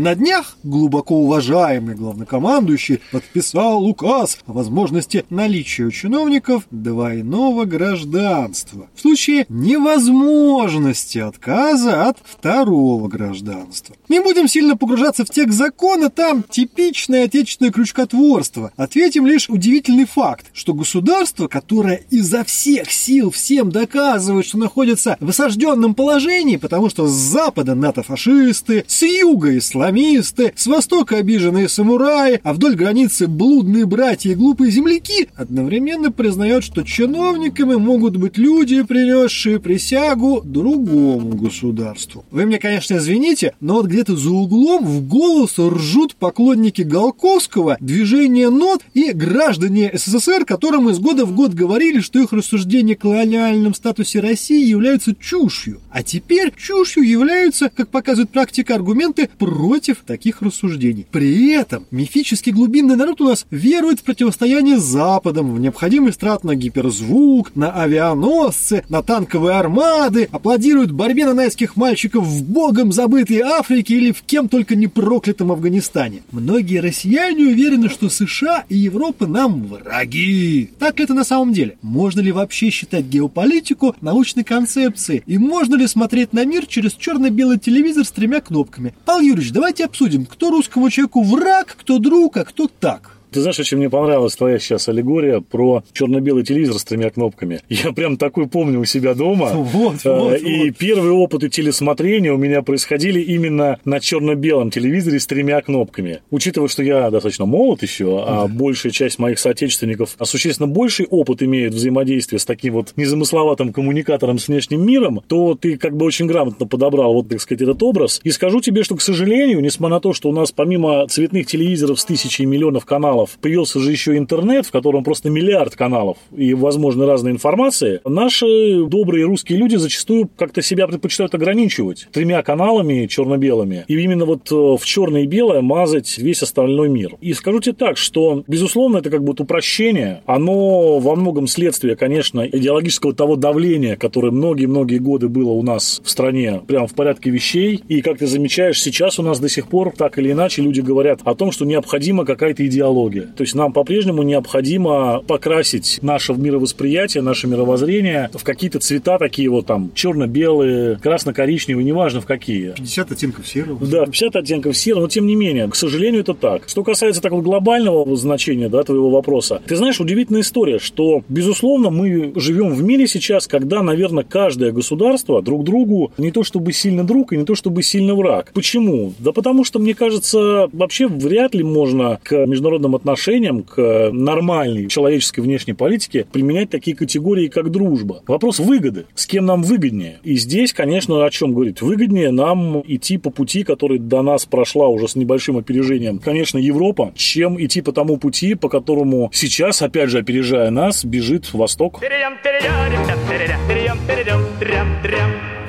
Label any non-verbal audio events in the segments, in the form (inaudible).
На днях глубоко уважаемый главнокомандующий подписал указ о возможности наличия у чиновников двойного гражданства в случае невозможности отказа от второго гражданства. Не будем сильно погружаться в текст закона, там типичное отечественное крючкотворство. Ответим лишь удивительный факт, что государство, которое изо всех сил всем доказывает, что находится в осажденном положении, потому что с запада НАТО-фашисты, с юга исламисты, исламисты, с востока обиженные самураи, а вдоль границы блудные братья и глупые земляки, одновременно признает, что чиновниками могут быть люди, принесшие присягу другому государству. Вы мне, конечно, извините, но вот где-то за углом в голос ржут поклонники Голковского, движения НОТ и граждане СССР, которым из года в год говорили, что их рассуждения о колониальном статусе России являются чушью. А теперь чушью являются, как показывает практика, аргументы против против таких рассуждений. При этом мифический глубинный народ у нас верует в противостояние с Западом, в необходимость трат на гиперзвук, на авианосцы, на танковые армады, аплодирует борьбе нанайских мальчиков в богом забытой Африке или в кем только не проклятом Афганистане. Многие россияне уверены, что США и Европа нам враги. Так ли это на самом деле? Можно ли вообще считать геополитику научной концепцией? И можно ли смотреть на мир через черно-белый телевизор с тремя кнопками? Павел Юрьевич, давайте обсудим, кто русскому человеку враг, кто друг, а кто так. Ты знаешь, очень мне понравилась твоя сейчас аллегория про черно-белый телевизор с тремя кнопками. (laughs) Я прям такой помню у себя дома. Вот, вот, э, И вот. первые опыты телесмотрения у меня происходили именно на черно-белом телевизоре с тремя кнопками. Учитывая, что я достаточно молод еще, а большая часть моих соотечественников а существенно больший опыт имеют взаимодействия с таким вот незамысловатым коммуникатором с внешним миром, то ты как бы очень грамотно подобрал вот, так сказать, этот образ. И скажу тебе, что, к сожалению, несмотря на то, что у нас помимо цветных телевизоров с тысячей миллионов каналов, появился же еще интернет, в котором просто миллиард каналов и, возможно, разной информации, наши добрые русские люди зачастую как-то себя предпочитают ограничивать тремя каналами черно-белыми. И именно вот э, в черное и белое мазать весь остальной мир. И скажу тебе так, что, безусловно, это как будто упрощение. Оно во многом следствие, конечно, идеологического того давления, которое многие-многие годы было у нас в стране, прямо в порядке вещей. И, как ты замечаешь, сейчас у нас до сих пор так или иначе люди говорят о том, что необходима какая-то идеология. То есть нам по-прежнему необходимо покрасить наше мировосприятие, наше мировоззрение в какие-то цвета такие вот там черно-белые, красно-коричневые, неважно в какие. 50 оттенков серого. Да, 50 оттенков серого, но тем не менее, к сожалению, это так. Что касается такого глобального значения да, твоего вопроса, ты знаешь, удивительная история, что, безусловно, мы живем в мире сейчас, когда, наверное, каждое государство друг другу не то чтобы сильно друг и не то чтобы сильно враг. Почему? Да потому что, мне кажется, вообще вряд ли можно к международным отношениям, к нормальной человеческой внешней политике применять такие категории, как дружба. Вопрос выгоды. С кем нам выгоднее? И здесь, конечно, о чем говорить? Выгоднее нам идти по пути, который до нас прошла уже с небольшим опережением, конечно, Европа, чем идти по тому пути, по которому сейчас, опять же, опережая нас, бежит Восток.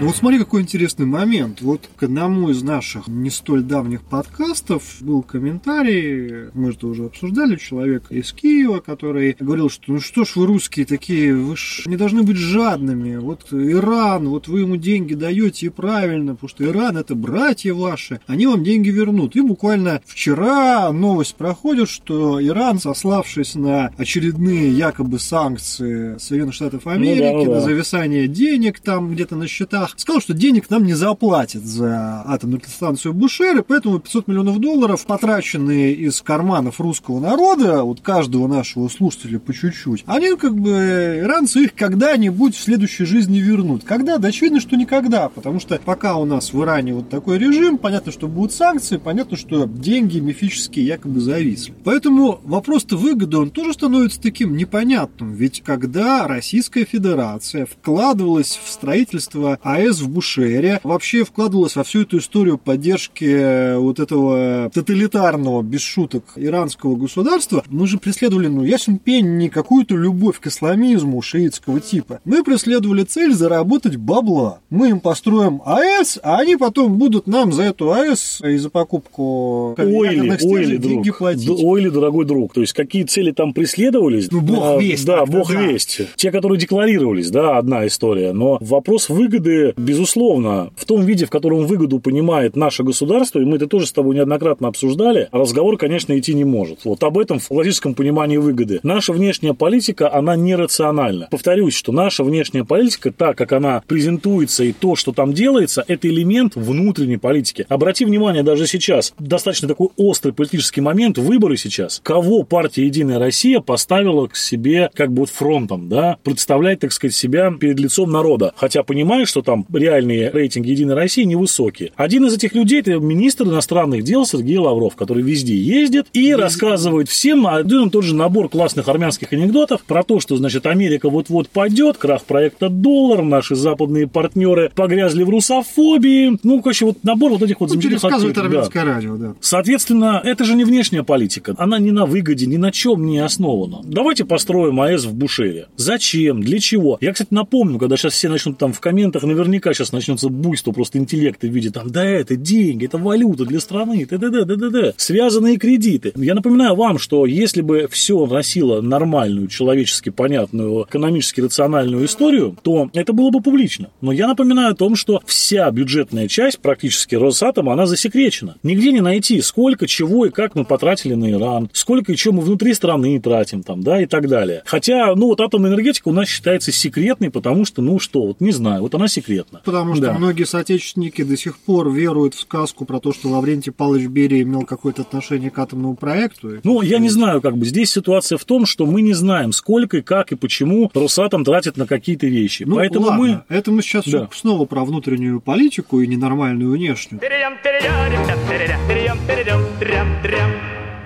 Ну вот смотри, какой интересный момент. Вот к одному из наших не столь давних подкастов был комментарий, мы это уже обсуждали, человек из Киева, который говорил, что ну что ж вы русские такие, вы ж не должны быть жадными. Вот Иран, вот вы ему деньги даете и правильно, потому что Иран это братья ваши, они вам деньги вернут. И буквально вчера новость проходит, что Иран, сославшись на очередные якобы санкции Соединенных Штатов Америки, ну да, ну да. на зависание денег там где-то на счетах, сказал, что денег нам не заплатят за атомную электростанцию Бушер, и поэтому 500 миллионов долларов, потраченные из карманов русского народа, вот каждого нашего слушателя по чуть-чуть, они как бы, иранцы их когда-нибудь в следующей жизни вернут. Когда? Да очевидно, что никогда, потому что пока у нас в Иране вот такой режим, понятно, что будут санкции, понятно, что деньги мифические якобы зависли. Поэтому вопрос-то выгоды, он тоже становится таким непонятным, ведь когда Российская Федерация вкладывалась в строительство АЭС в Бушере вообще вкладывалась во всю эту историю поддержки вот этого тоталитарного, без шуток, иранского государства, мы же преследовали, ну, ясен пень, не какую-то любовь к исламизму шиитского типа. Мы преследовали цель заработать бабла. Мы им построим АЭС, а они потом будут нам за эту АЭС и за покупку ойли, ойли, деньги друг, платить. Ойли, дорогой друг. То есть, какие цели там преследовались? Ну, бог а, весть. Да, бог да. весть. Те, которые декларировались, да, одна история. Но вопрос выгоды, безусловно, в том виде, в котором выгоду понимает наше государство, и мы это тоже с тобой неоднократно обсуждали, разговор, конечно, идти не может. Вот об этом в классическом понимании выгоды. Наша внешняя политика, она нерациональна. Повторюсь, что наша внешняя политика, так как она презентуется и то, что там делается, это элемент внутренней политики. Обрати внимание, даже сейчас достаточно такой острый политический момент, выборы сейчас. Кого партия «Единая Россия» поставила к себе как бы вот фронтом, да, представлять, так сказать, себя перед лицом народа. Хотя понимаешь, что там реальные рейтинги «Единой России» невысокие. Один из этих людей – это министр иностранных дел Сергей Лавров, который везде ездит и Везде. рассказывает всем один и тот же набор классных армянских анекдотов про то, что, значит, Америка вот-вот пойдет, крах проекта «Доллар», наши западные партнеры погрязли в русофобии. Ну, короче, вот набор вот этих вот ну, замечательных рассказывает армянское да. радио, да. Соответственно, это же не внешняя политика. Она ни на выгоде, ни на чем не основана. Давайте построим АЭС в Бушере. Зачем? Для чего? Я, кстати, напомню, когда сейчас все начнут там в комментах, наверняка сейчас начнется буйство просто интеллекта в виде там, да это деньги, это валюта для страны, т.д. т.д. Связанные кредиты. Я напоминаю вам, что если бы все носило нормальную, человечески понятную, экономически рациональную историю, то это было бы публично. Но я напоминаю о том, что вся бюджетная часть практически Росатома, она засекречена. Нигде не найти, сколько, чего и как мы потратили на Иран, сколько и чего мы внутри страны тратим там, да, и так далее. Хотя, ну, вот атомная энергетика у нас считается секретной, потому что, ну, что, вот не знаю, вот она секретна. Потому что да. многие соотечественники до сих пор веруют в сказку про то, что Лаврентий Павлович Берия имел какое-то отношение к атомному проекту. Ну, я не знаю, как бы здесь ситуация в том, что мы не знаем, сколько и как и почему Росатом тратит на какие-то вещи. Ну, Поэтому ладно. мы... Это мы сейчас да. снова про внутреннюю политику и ненормальную внешнюю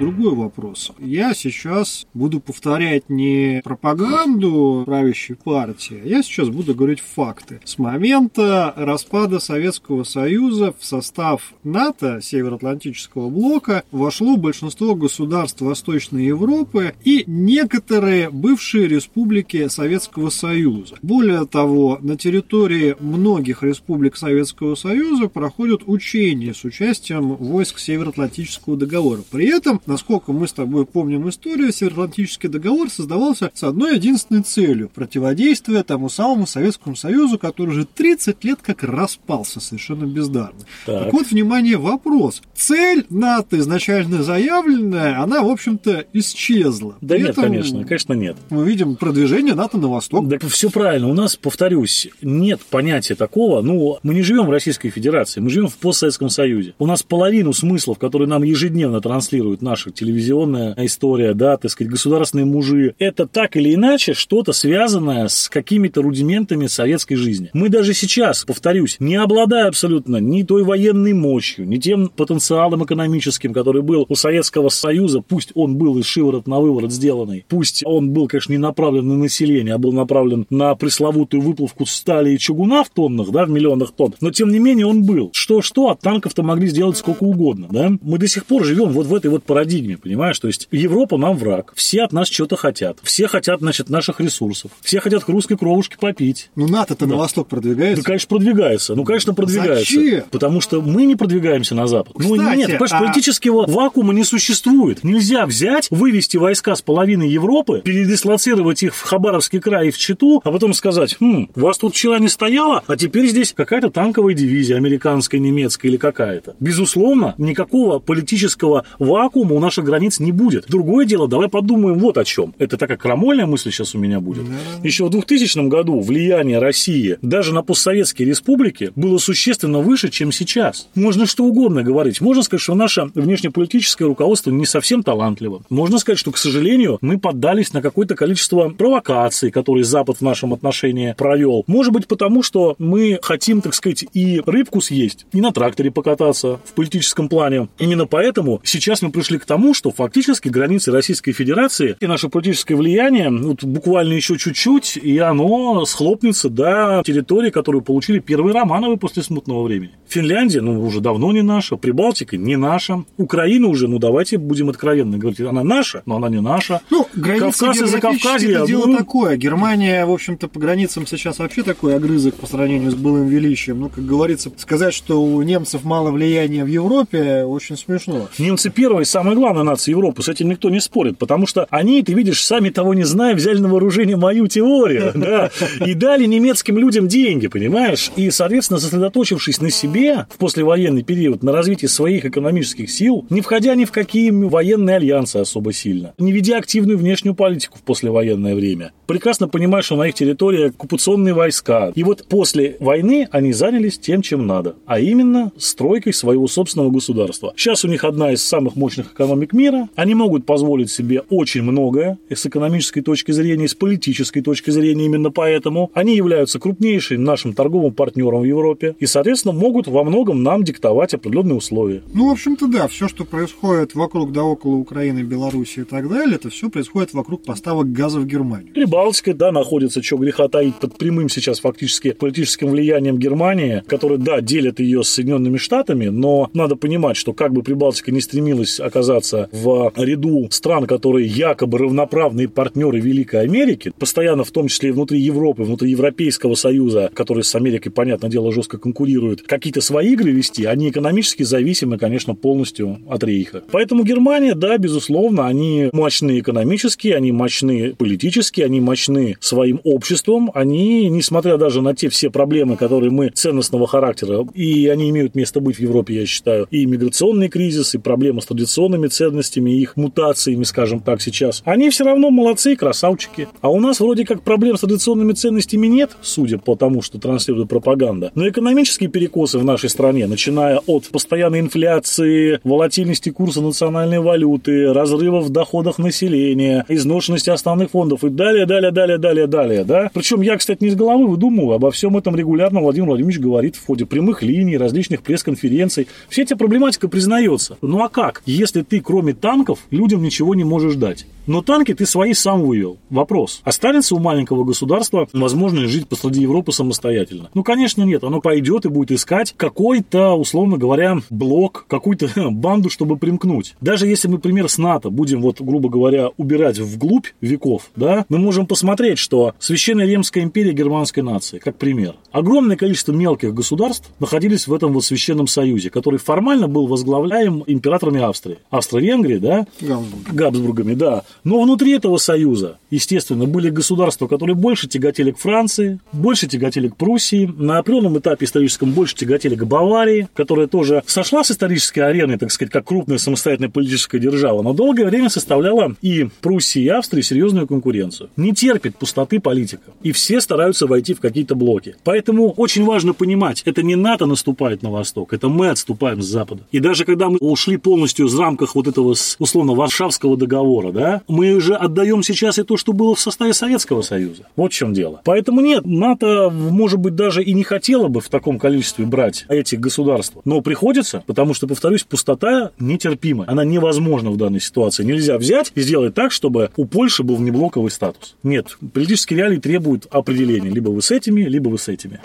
другой вопрос. Я сейчас буду повторять не пропаганду правящей партии, а я сейчас буду говорить факты. С момента распада Советского Союза в состав НАТО, Североатлантического блока, вошло большинство государств Восточной Европы и некоторые бывшие республики Советского Союза. Более того, на территории многих республик Советского Союза проходят учения с участием войск Североатлантического договора. При этом насколько мы с тобой помним историю, Североатлантический договор создавался с одной единственной целью – противодействие тому самому Советскому Союзу, который уже 30 лет как распался совершенно бездарно. Так, так вот, внимание, вопрос. Цель НАТО изначально заявленная, она, в общем-то, исчезла. Да При нет, этом конечно, конечно нет. Мы видим продвижение НАТО на восток. Да все правильно. У нас, повторюсь, нет понятия такого. Ну, мы не живем в Российской Федерации, мы живем в постсоветском Союзе. У нас половину смыслов, которые нам ежедневно транслируют наши наша телевизионная история, да, так сказать, государственные мужи, это так или иначе что-то связанное с какими-то рудиментами советской жизни. Мы даже сейчас, повторюсь, не обладая абсолютно ни той военной мощью, ни тем потенциалом экономическим, который был у Советского Союза, пусть он был из шиворот на выворот сделанный, пусть он был, конечно, не направлен на население, а был направлен на пресловутую выплавку стали и чугуна в тоннах, да, в миллионах тонн, но тем не менее он был. Что-что, от танков-то могли сделать сколько угодно, да. Мы до сих пор живем вот в этой вот парадигме парадигме, понимаешь? То есть Европа нам враг, все от нас что-то хотят, все хотят, значит, наших ресурсов, все хотят к русской кровушке попить. Ну НАТО-то да. на восток продвигается. Да, конечно, продвигается. Ну, конечно, продвигается. Зачем? Потому что мы не продвигаемся на запад. Кстати, ну, нет, понимаешь, а... политического вакуума не существует. Нельзя взять, вывести войска с половины Европы, передислоцировать их в Хабаровский край и в Читу, а потом сказать, хм, у вас тут вчера не стояло, а теперь здесь какая-то танковая дивизия, американская, немецкая или какая-то. Безусловно, никакого политического вакуума у наших границ не будет. Другое дело, давай подумаем вот о чем. Это такая крамольная мысль сейчас у меня будет. Еще в 2000 году влияние России даже на постсоветские республики было существенно выше, чем сейчас. Можно что угодно говорить. Можно сказать, что наше внешнеполитическое руководство не совсем талантливо. Можно сказать, что, к сожалению, мы поддались на какое-то количество провокаций, которые Запад в нашем отношении провел. Может быть, потому что мы хотим, так сказать, и рыбку съесть, и на тракторе покататься в политическом плане. Именно поэтому сейчас мы пришли к тому, что фактически границы Российской Федерации и наше политическое влияние вот, буквально еще чуть-чуть, и оно схлопнется до территории, которую получили первые Романовы после смутного времени. Финляндия, ну, уже давно не наша, Прибалтика не наша, Украина уже, ну, давайте будем откровенно говорить, она наша, но она не наша. Ну, Кавказ и Закавказье. Это дело ну... такое. Германия, в общем-то, по границам сейчас вообще такой огрызок по сравнению с былым величием. Ну, как говорится, сказать, что у немцев мало влияния в Европе, очень смешно. Немцы первые, самая главная нация Европы, с этим никто не спорит, потому что они, ты видишь, сами того не зная, взяли на вооружение мою теорию, (laughs) да, и дали немецким людям деньги, понимаешь? И, соответственно, сосредоточившись на себе в послевоенный период, на развитии своих экономических сил, не входя ни в какие военные альянсы особо сильно, не ведя активную внешнюю политику в послевоенное время, прекрасно понимая, что на их территории оккупационные войска. И вот после войны они занялись тем, чем надо, а именно стройкой своего собственного государства. Сейчас у них одна из самых мощных экономик мира. Они могут позволить себе очень многое с экономической точки зрения, с политической точки зрения именно поэтому. Они являются крупнейшим нашим торговым партнером в Европе и, соответственно, могут во многом нам диктовать определенные условия. Ну, в общем-то, да, все, что происходит вокруг да около Украины, Беларуси и так далее, это все происходит вокруг поставок газа в Германию. Прибалтика, да, находится, что греха таить, под прямым сейчас фактически политическим влиянием Германии, который, да, делит ее с Соединенными Штатами, но надо понимать, что как бы Прибалтика не стремилась оказаться в ряду стран, которые якобы равноправные партнеры Великой Америки, постоянно в том числе и внутри Европы, внутри Европейского Союза, который с Америкой, понятное дело, жестко конкурирует, какие-то свои игры вести, они экономически зависимы, конечно, полностью от Рейха. Поэтому Германия, да, безусловно, они мощны экономически, они мощны политически, они мощны своим обществом, они, несмотря даже на те все проблемы, которые мы ценностного характера, и они имеют место быть в Европе, я считаю, и миграционный кризис, и проблемы с традиционными ценностями, и их мутациями, скажем так, сейчас, они все равно молодцы и красавчики. А у нас вроде как проблем с традиционными ценностями нет, судя по тому, что транслирует пропаганда. Но экономические перекосы в нашей стране, начиная от постоянной инфляции, волатильности курса национальной валюты, разрыва в доходах населения, изношенности основных фондов и далее, далее, далее, далее, далее, да. Причем я, кстати, не с головы выдумываю, обо всем этом регулярно Владимир Владимирович говорит в ходе прямых линий, различных пресс-конференций. Все эта проблематика признается. Ну а как, если ты кроме танков людям ничего не можешь дать? Но танки ты свои сам вывел. Вопрос. Останется у маленького государства возможность жить посреди Европы самостоятельно? Ну, конечно, нет. Оно пойдет и будет искать какой-то, условно говоря, блок, какую-то (laughs) банду, чтобы примкнуть. Даже если мы пример с НАТО будем, вот, грубо говоря, убирать вглубь веков, да, мы можем посмотреть, что Священная Римская империя германской нации, как пример. Огромное количество мелких государств находились в этом вот Священном Союзе, который формально был возглавляем императорами Австрии. Австро-Венгрии, да? Габсбург. Габсбургами, да. Но внутри этого союза, естественно, были государства, которые больше тяготели к Франции, больше тяготели к Пруссии, на определенном этапе историческом больше тяготели к Баварии, которая тоже сошла с исторической арены, так сказать, как крупная самостоятельная политическая держава, но долгое время составляла и Пруссии, и Австрии серьезную конкуренцию. Не терпит пустоты политика. И все стараются войти в какие-то блоки. Поэтому очень важно понимать, это не НАТО наступает на восток, это мы отступаем с запада. И даже когда мы ушли полностью из рамках вот этого условно Варшавского договора, да, мы уже отдаем сейчас и то, что было в составе Советского Союза. Вот в чем дело. Поэтому нет, НАТО, может быть, даже и не хотело бы в таком количестве брать этих государств. Но приходится, потому что, повторюсь, пустота нетерпима. Она невозможна в данной ситуации. Нельзя взять и сделать так, чтобы у Польши был внеблоковый статус. Нет, политические реалии требуют определения. Либо вы с этими, либо вы с этими.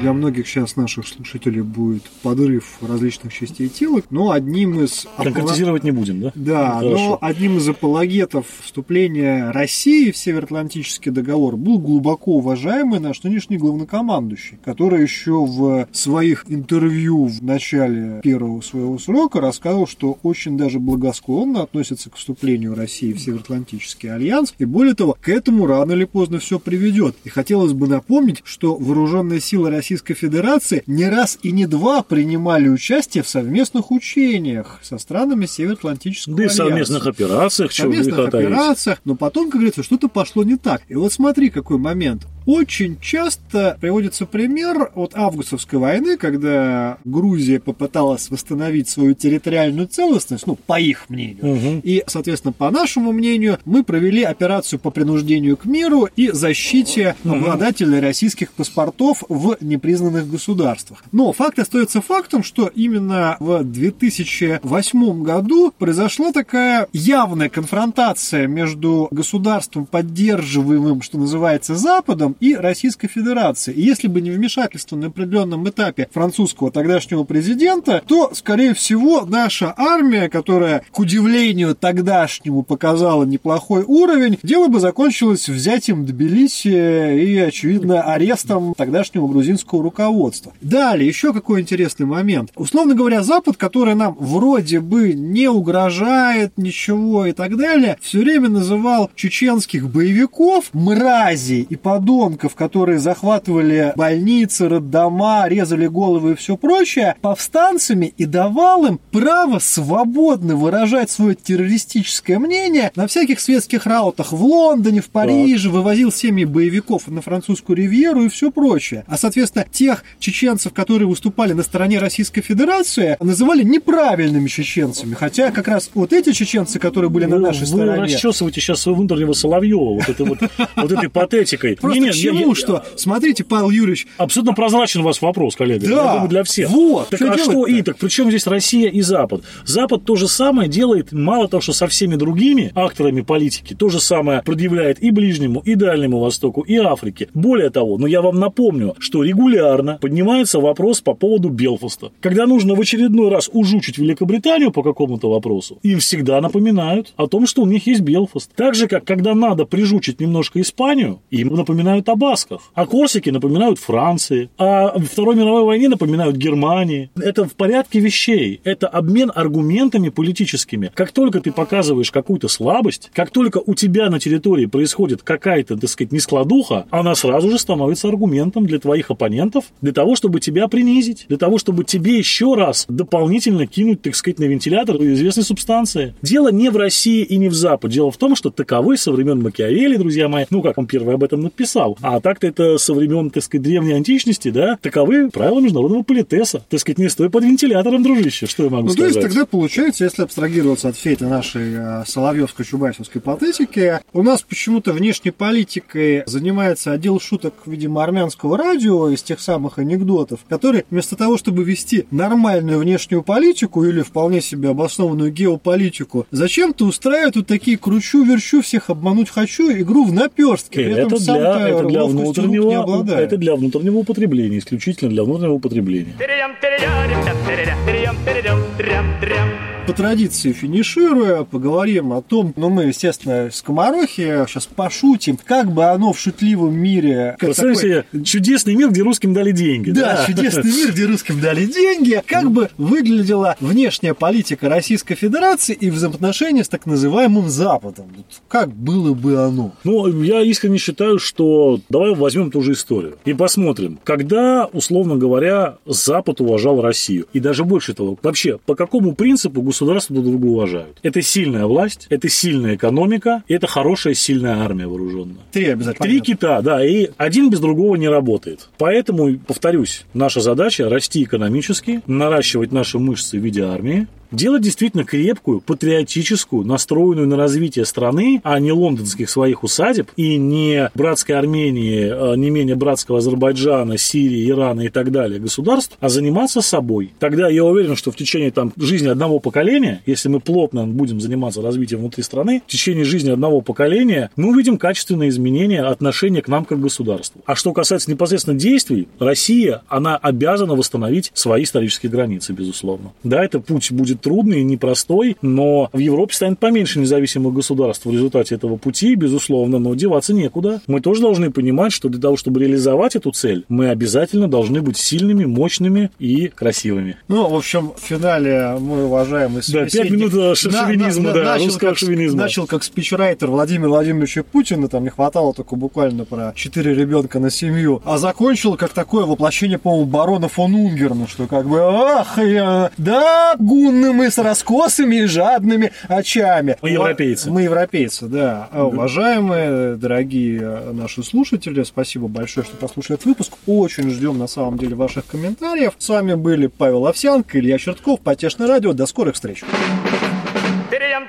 Для многих сейчас наших слушателей будет подрыв различных частей тела, но одним из... Конкретизировать не будем, да? Да, Хорошо. но одним из апологетов вступления России в Североатлантический договор был глубоко уважаемый наш нынешний главнокомандующий, который еще в своих интервью в начале первого своего срока рассказывал, что очень даже благосклонно относится к вступлению России в Североатлантический альянс, и более того, к этому рано или поздно все приведет. И хотелось бы напомнить, что вооруженные силы России Российской Федерации не раз и не два принимали участие в совместных учениях со странами Североатлантического да альянса. Да и совместных операциях. В совместных операциях. Но потом, как говорится, что-то пошло не так. И вот смотри, какой момент. Очень часто приводится пример от августовской войны, когда Грузия попыталась восстановить свою территориальную целостность, ну, по их мнению. Угу. И, соответственно, по нашему мнению, мы провели операцию по принуждению к миру и защите угу. обладателей российских паспортов в непризнанных государствах. Но факт остается фактом, что именно в 2008 году произошла такая явная конфронтация между государством, поддерживаемым, что называется, Западом, и Российской Федерацией. И если бы не вмешательство на определенном этапе французского тогдашнего президента, то, скорее всего, наша армия, которая, к удивлению тогдашнему, показала неплохой уровень, дело бы закончилось взятием Тбилиси и, очевидно, арестом тогдашнего грузинского руководства. Далее, еще какой интересный момент. Условно говоря, Запад, который нам вроде бы не угрожает ничего и так далее, все время называл чеченских боевиков мрази и подонков, которые захватывали больницы, роддома, резали головы и все прочее, повстанцами и давал им право свободно выражать свое террористическое мнение на всяких светских раутах в Лондоне, в Париже, вывозил семьи боевиков на французскую ривьеру и все прочее. А, соответственно, тех чеченцев, которые выступали на стороне Российской Федерации, называли неправильными чеченцами. Хотя как раз вот эти чеченцы, которые были на нашей вы стороне... Вы расчесываете сейчас своего внутреннего Соловьева вот, этой вот, вот этой патетикой. Просто не, не, к чему, я, что? Смотрите, Павел Юрьевич... Абсолютно прозрачен у вас вопрос, коллега. Да, я думаю, для всех. Вот. Так, а что и? Так при чем здесь Россия и Запад? Запад то же самое делает, мало того, что со всеми другими акторами политики, то же самое предъявляет и Ближнему, и Дальнему Востоку, и Африке. Более того, но я вам напомню, что регулярно поднимается вопрос по поводу Белфаста. Когда нужно в очередной раз ужучить Великобританию по какому-то вопросу, им всегда напоминают о том, что у них есть Белфаст. Так же, как когда надо прижучить немножко Испанию, им напоминают о Басках. А Корсики напоминают Франции. А Второй мировой войне напоминают Германии. Это в порядке вещей. Это обмен аргументами политическими. Как только ты показываешь какую-то слабость, как только у тебя на территории происходит какая-то, так сказать, нескладуха, она сразу же становится аргументом для твоих оппонентов, для того, чтобы тебя принизить, для того, чтобы тебе еще раз дополнительно кинуть, так сказать, на вентилятор известной субстанции. Дело не в России и не в Западе. Дело в том, что таковы со времен Макиавелли, друзья мои, ну, как он первый об этом написал, а так-то это со времен, так сказать, древней античности, да, таковы правила международного политеса. Так сказать, не стой под вентилятором, дружище, что я могу ну, сказать. То есть тогда получается, если абстрагироваться от всей этой нашей э, соловьевско-чубайсовской патетики, у нас почему-то внешней политикой занимается отдел шуток, видимо, армянского радио из тех самых анекдотов, который вместо того, чтобы вести нормальную внешнюю политику или вполне себе обоснованную геополитику, зачем-то устраивают вот такие кручу-верчу, всех обмануть хочу, игру в наперстке. Это для, это для внутреннего, это для внутреннего употребления, исключительно для внутреннего употребления по традиции финишируя, поговорим о том, ну мы, естественно, скоморохи сейчас пошутим, как бы оно в шутливом мире... Представь такой... себе, чудесный мир, где русским дали деньги. Да, да, чудесный мир, где русским дали деньги. Как бы выглядела внешняя политика Российской Федерации и взаимоотношения с так называемым Западом? Как было бы оно? Ну, я искренне считаю, что давай возьмем ту же историю и посмотрим, когда, условно говоря, Запад уважал Россию. И даже больше того, вообще, по какому принципу государства друг друга уважают. Это сильная власть, это сильная экономика, и это хорошая, сильная армия вооруженная. Три обязательно. Три кита, да, и один без другого не работает. Поэтому, повторюсь, наша задача расти экономически, наращивать наши мышцы в виде армии, делать действительно крепкую, патриотическую, настроенную на развитие страны, а не лондонских своих усадеб и не братской Армении, а не менее братского Азербайджана, Сирии, Ирана и так далее государств, а заниматься собой. Тогда я уверен, что в течение там, жизни одного поколения, если мы плотно будем заниматься развитием внутри страны, в течение жизни одного поколения мы увидим качественные изменения отношения к нам как государству. А что касается непосредственно действий, Россия, она обязана восстановить свои исторические границы, безусловно. Да, это путь будет трудный и непростой, но в Европе станет поменьше независимых государств в результате этого пути, безусловно, но деваться некуда. Мы тоже должны понимать, что для того, чтобы реализовать эту цель, мы обязательно должны быть сильными, мощными и красивыми. Ну, в общем, в финале мой Да, пять минут э, шовинизма, да, начал русского как, шовинизма. Начал как спичрайтер Владимира Владимировича Путина, там не хватало только буквально про четыре ребенка на семью, а закончил как такое воплощение, по-моему, барона фон Унгерна, что как бы, ах, я, да, гунны мы с раскосами и жадными очами. Мы европейцы. Мы европейцы, да. А, Уважаемые, дорогие наши слушатели, спасибо большое, что послушали этот выпуск. Очень ждем, на самом деле, ваших комментариев. С вами были Павел Овсянко, Илья Чертков, Потешное радио. До скорых встреч. Перейдем,